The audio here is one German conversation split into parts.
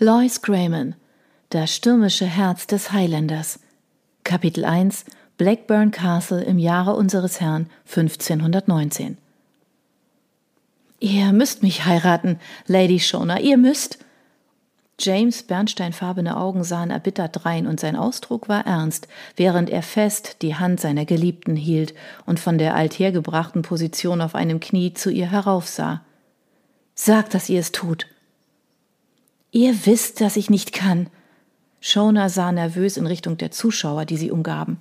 Lois Grayman Das stürmische Herz des Highlanders Kapitel 1 Blackburn Castle im Jahre unseres Herrn 1519 Ihr müsst mich heiraten, Lady Shona, ihr müsst. James bernsteinfarbene Augen sahen erbittert drein und sein Ausdruck war ernst, während er fest die Hand seiner Geliebten hielt und von der althergebrachten Position auf einem Knie zu ihr heraufsah. Sagt, dass ihr es tut. Ihr wisst, dass ich nicht kann. Shona sah nervös in Richtung der Zuschauer, die sie umgaben.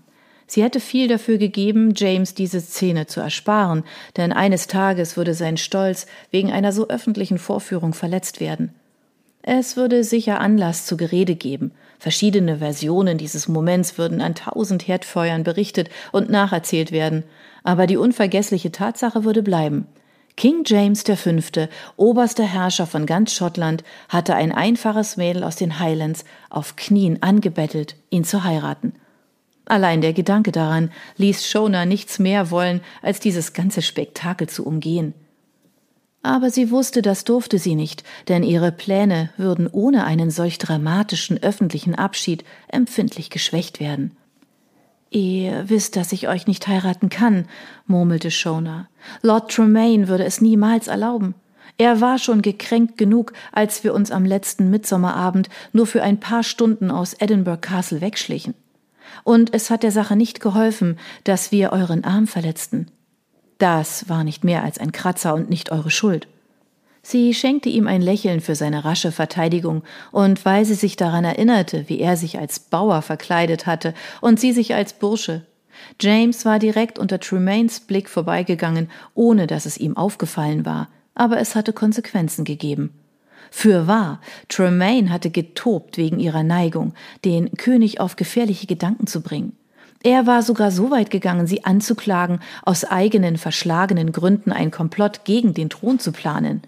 Sie hätte viel dafür gegeben, James diese Szene zu ersparen, denn eines Tages würde sein Stolz wegen einer so öffentlichen Vorführung verletzt werden. Es würde sicher Anlass zu Gerede geben. Verschiedene Versionen dieses Moments würden an tausend Herdfeuern berichtet und nacherzählt werden. Aber die unvergessliche Tatsache würde bleiben. King James V., oberster Herrscher von ganz Schottland, hatte ein einfaches Mädel aus den Highlands auf Knien angebettelt, ihn zu heiraten. Allein der Gedanke daran ließ Shona nichts mehr wollen, als dieses ganze Spektakel zu umgehen. Aber sie wusste, das durfte sie nicht, denn ihre Pläne würden ohne einen solch dramatischen öffentlichen Abschied empfindlich geschwächt werden. Ihr wisst, dass ich euch nicht heiraten kann, murmelte Shona. Lord Tremaine würde es niemals erlauben. Er war schon gekränkt genug, als wir uns am letzten Mitsommerabend nur für ein paar Stunden aus Edinburgh Castle wegschlichen. Und es hat der Sache nicht geholfen, dass wir euren Arm verletzten. Das war nicht mehr als ein Kratzer und nicht eure Schuld. Sie schenkte ihm ein Lächeln für seine rasche Verteidigung, und weil sie sich daran erinnerte, wie er sich als Bauer verkleidet hatte und sie sich als Bursche. James war direkt unter Tremaines Blick vorbeigegangen, ohne dass es ihm aufgefallen war, aber es hatte Konsequenzen gegeben. Für wahr, Tremaine hatte getobt wegen ihrer Neigung, den König auf gefährliche Gedanken zu bringen. Er war sogar so weit gegangen, sie anzuklagen, aus eigenen verschlagenen Gründen ein Komplott gegen den Thron zu planen.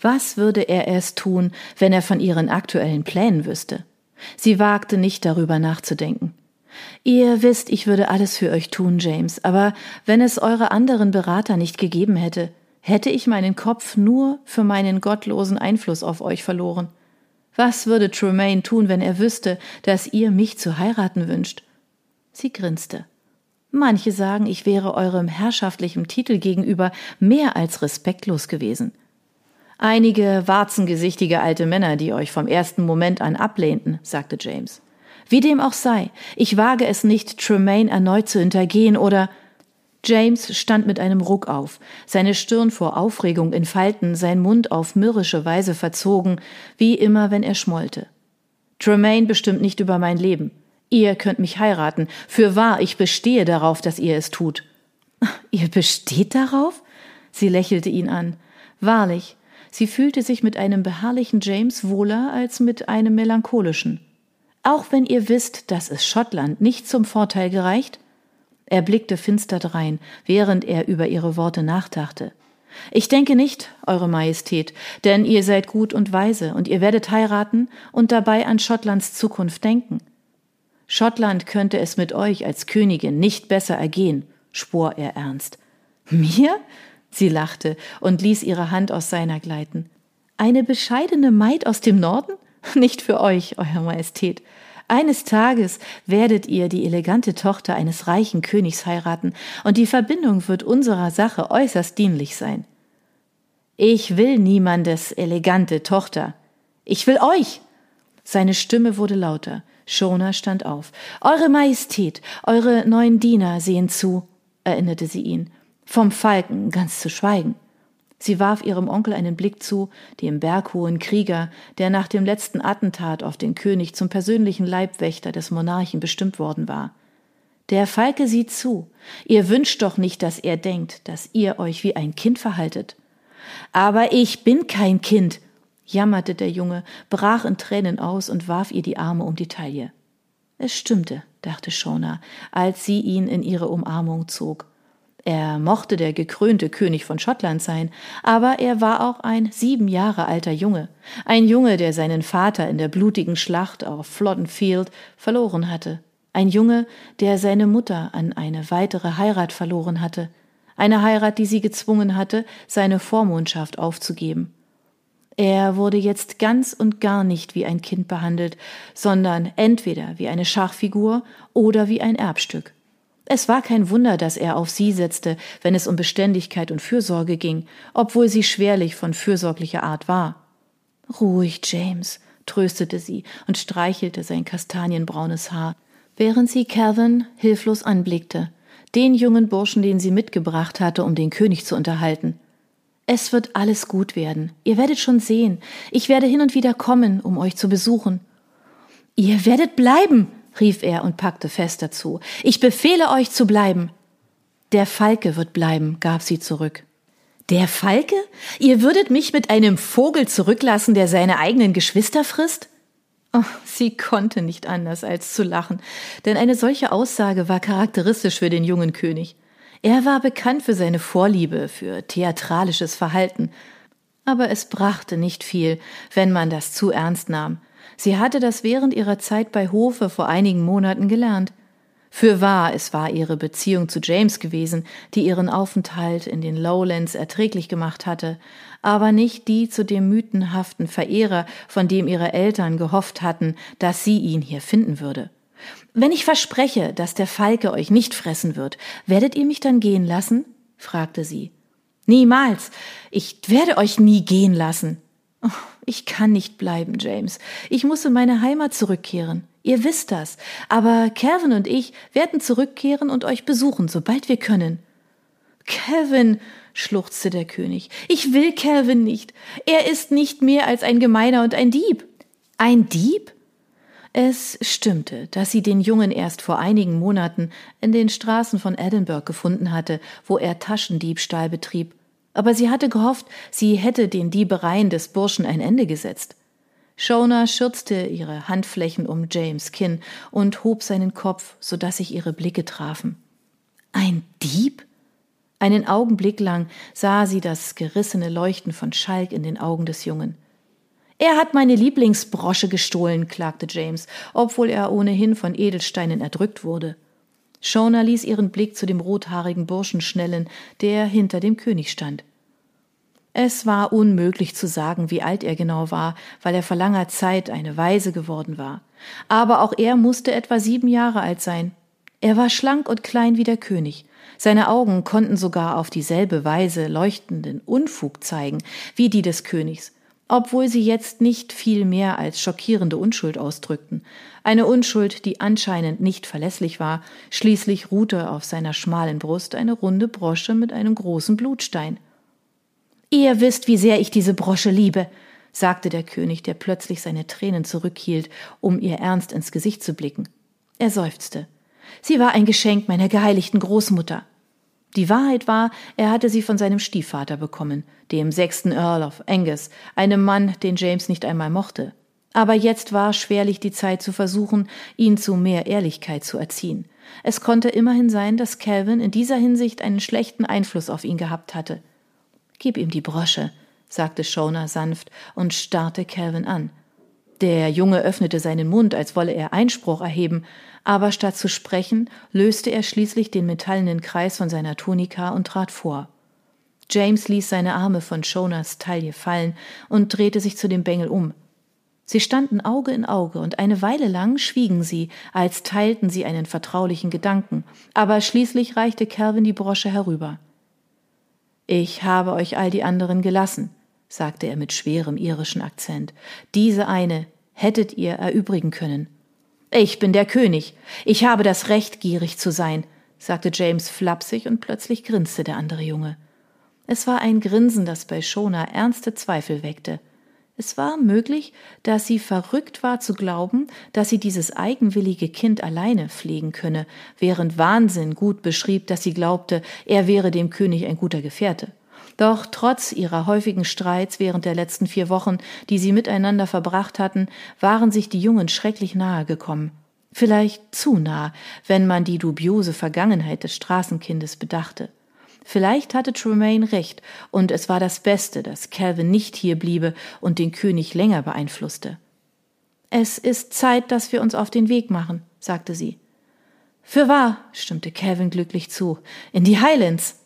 Was würde er erst tun, wenn er von ihren aktuellen Plänen wüsste? Sie wagte nicht darüber nachzudenken. Ihr wisst, ich würde alles für euch tun, James, aber wenn es eure anderen Berater nicht gegeben hätte, hätte ich meinen Kopf nur für meinen gottlosen Einfluss auf euch verloren. Was würde Tremaine tun, wenn er wüsste, dass ihr mich zu heiraten wünscht? Sie grinste. Manche sagen, ich wäre eurem herrschaftlichen Titel gegenüber mehr als respektlos gewesen. Einige warzengesichtige alte Männer, die euch vom ersten Moment an ablehnten, sagte James. Wie dem auch sei, ich wage es nicht, Tremaine erneut zu hintergehen oder James stand mit einem Ruck auf, seine Stirn vor Aufregung in Falten, sein Mund auf mürrische Weise verzogen, wie immer, wenn er schmollte. Tremaine bestimmt nicht über mein Leben. Ihr könnt mich heiraten. Für wahr, ich bestehe darauf, dass ihr es tut. Ihr besteht darauf? Sie lächelte ihn an. Wahrlich, sie fühlte sich mit einem beharrlichen James wohler als mit einem melancholischen. Auch wenn ihr wisst, dass es Schottland nicht zum Vorteil gereicht? Er blickte finster drein, während er über ihre Worte nachdachte. Ich denke nicht, Eure Majestät, denn ihr seid gut und weise und ihr werdet heiraten und dabei an Schottlands Zukunft denken. Schottland könnte es mit euch als Königin nicht besser ergehen, schwor er ernst. Mir? Sie lachte und ließ ihre Hand aus seiner gleiten. Eine bescheidene Maid aus dem Norden? Nicht für euch, Euer Majestät. Eines Tages werdet ihr die elegante Tochter eines reichen Königs heiraten, und die Verbindung wird unserer Sache äußerst dienlich sein. Ich will niemandes elegante Tochter. Ich will euch. Seine Stimme wurde lauter. Shona stand auf. Eure Majestät, eure neuen Diener sehen zu, erinnerte sie ihn. Vom Falken ganz zu schweigen. Sie warf ihrem Onkel einen Blick zu, dem berghohen Krieger, der nach dem letzten Attentat auf den König zum persönlichen Leibwächter des Monarchen bestimmt worden war. Der Falke sieht zu. Ihr wünscht doch nicht, dass er denkt, dass ihr euch wie ein Kind verhaltet. Aber ich bin kein Kind, jammerte der Junge, brach in Tränen aus und warf ihr die Arme um die Taille. Es stimmte, dachte Shona, als sie ihn in ihre Umarmung zog. Er mochte der gekrönte König von Schottland sein, aber er war auch ein sieben Jahre alter Junge, ein Junge, der seinen Vater in der blutigen Schlacht auf Flodden Field verloren hatte, ein Junge, der seine Mutter an eine weitere Heirat verloren hatte, eine Heirat, die sie gezwungen hatte, seine Vormundschaft aufzugeben. Er wurde jetzt ganz und gar nicht wie ein Kind behandelt, sondern entweder wie eine Schachfigur oder wie ein Erbstück. Es war kein Wunder, dass er auf sie setzte, wenn es um Beständigkeit und Fürsorge ging, obwohl sie schwerlich von fürsorglicher Art war. Ruhig, James, tröstete sie und streichelte sein kastanienbraunes Haar, während sie Calvin hilflos anblickte, den jungen Burschen, den sie mitgebracht hatte, um den König zu unterhalten. Es wird alles gut werden. Ihr werdet schon sehen. Ich werde hin und wieder kommen, um euch zu besuchen. Ihr werdet bleiben, rief er und packte fest dazu. Ich befehle euch zu bleiben. Der Falke wird bleiben, gab sie zurück. Der Falke? Ihr würdet mich mit einem Vogel zurücklassen, der seine eigenen Geschwister frisst? Oh, sie konnte nicht anders als zu lachen, denn eine solche Aussage war charakteristisch für den jungen König. Er war bekannt für seine Vorliebe für theatralisches Verhalten, aber es brachte nicht viel, wenn man das zu ernst nahm. Sie hatte das während ihrer Zeit bei Hofe vor einigen Monaten gelernt. Für wahr, es war ihre Beziehung zu James gewesen, die ihren Aufenthalt in den Lowlands erträglich gemacht hatte, aber nicht die zu dem mythenhaften Verehrer, von dem ihre Eltern gehofft hatten, dass sie ihn hier finden würde. Wenn ich verspreche, dass der Falke euch nicht fressen wird, werdet ihr mich dann gehen lassen? fragte sie. Niemals. Ich werde euch nie gehen lassen. Ich kann nicht bleiben, James. Ich muss in meine Heimat zurückkehren. Ihr wisst das. Aber Kevin und ich werden zurückkehren und euch besuchen, sobald wir können. Kevin, schluchzte der König, ich will Kevin nicht. Er ist nicht mehr als ein Gemeiner und ein Dieb. Ein Dieb? Es stimmte, dass sie den Jungen erst vor einigen Monaten in den Straßen von Edinburgh gefunden hatte, wo er Taschendiebstahl betrieb. Aber sie hatte gehofft, sie hätte den Diebereien des Burschen ein Ende gesetzt. Shona schürzte ihre Handflächen um James Kinn und hob seinen Kopf, so dass sich ihre Blicke trafen. Ein Dieb? Einen Augenblick lang sah sie das gerissene Leuchten von Schalk in den Augen des Jungen. Er hat meine Lieblingsbrosche gestohlen, klagte James, obwohl er ohnehin von Edelsteinen erdrückt wurde. Shona ließ ihren Blick zu dem rothaarigen Burschen schnellen, der hinter dem König stand. Es war unmöglich zu sagen, wie alt er genau war, weil er vor langer Zeit eine Weise geworden war. Aber auch er musste etwa sieben Jahre alt sein. Er war schlank und klein wie der König. Seine Augen konnten sogar auf dieselbe Weise leuchtenden Unfug zeigen wie die des Königs, obwohl sie jetzt nicht viel mehr als schockierende Unschuld ausdrückten. Eine Unschuld, die anscheinend nicht verlässlich war, schließlich ruhte auf seiner schmalen Brust eine runde Brosche mit einem großen Blutstein. Ihr wisst, wie sehr ich diese Brosche liebe, sagte der König, der plötzlich seine Tränen zurückhielt, um ihr ernst ins Gesicht zu blicken. Er seufzte. Sie war ein Geschenk meiner geheiligten Großmutter. Die Wahrheit war, er hatte sie von seinem Stiefvater bekommen, dem sechsten Earl of Angus, einem Mann, den James nicht einmal mochte. Aber jetzt war schwerlich die Zeit zu versuchen, ihn zu mehr Ehrlichkeit zu erziehen. Es konnte immerhin sein, dass Calvin in dieser Hinsicht einen schlechten Einfluss auf ihn gehabt hatte. Gib ihm die Brosche, sagte Shona sanft und starrte Calvin an. Der Junge öffnete seinen Mund, als wolle er Einspruch erheben, aber statt zu sprechen, löste er schließlich den metallenen Kreis von seiner Tunika und trat vor. James ließ seine Arme von Shonas Taille fallen und drehte sich zu dem Bengel um. Sie standen Auge in Auge und eine Weile lang schwiegen sie, als teilten sie einen vertraulichen Gedanken, aber schließlich reichte Calvin die Brosche herüber. Ich habe euch all die anderen gelassen, sagte er mit schwerem irischen Akzent. Diese eine hättet ihr erübrigen können. Ich bin der König. Ich habe das Recht, gierig zu sein, sagte James flapsig und plötzlich grinste der andere Junge. Es war ein Grinsen, das bei Shona ernste Zweifel weckte. Es war möglich, dass sie verrückt war zu glauben, dass sie dieses eigenwillige Kind alleine pflegen könne, während Wahnsinn gut beschrieb, dass sie glaubte, er wäre dem König ein guter Gefährte. Doch trotz ihrer häufigen Streits während der letzten vier Wochen, die sie miteinander verbracht hatten, waren sich die Jungen schrecklich nahe gekommen. Vielleicht zu nah, wenn man die dubiose Vergangenheit des Straßenkindes bedachte. Vielleicht hatte Tremaine recht, und es war das Beste, dass Calvin nicht hier bliebe und den König länger beeinflusste. Es ist Zeit, dass wir uns auf den Weg machen, sagte sie. Für wahr, stimmte Calvin glücklich zu. In die Highlands.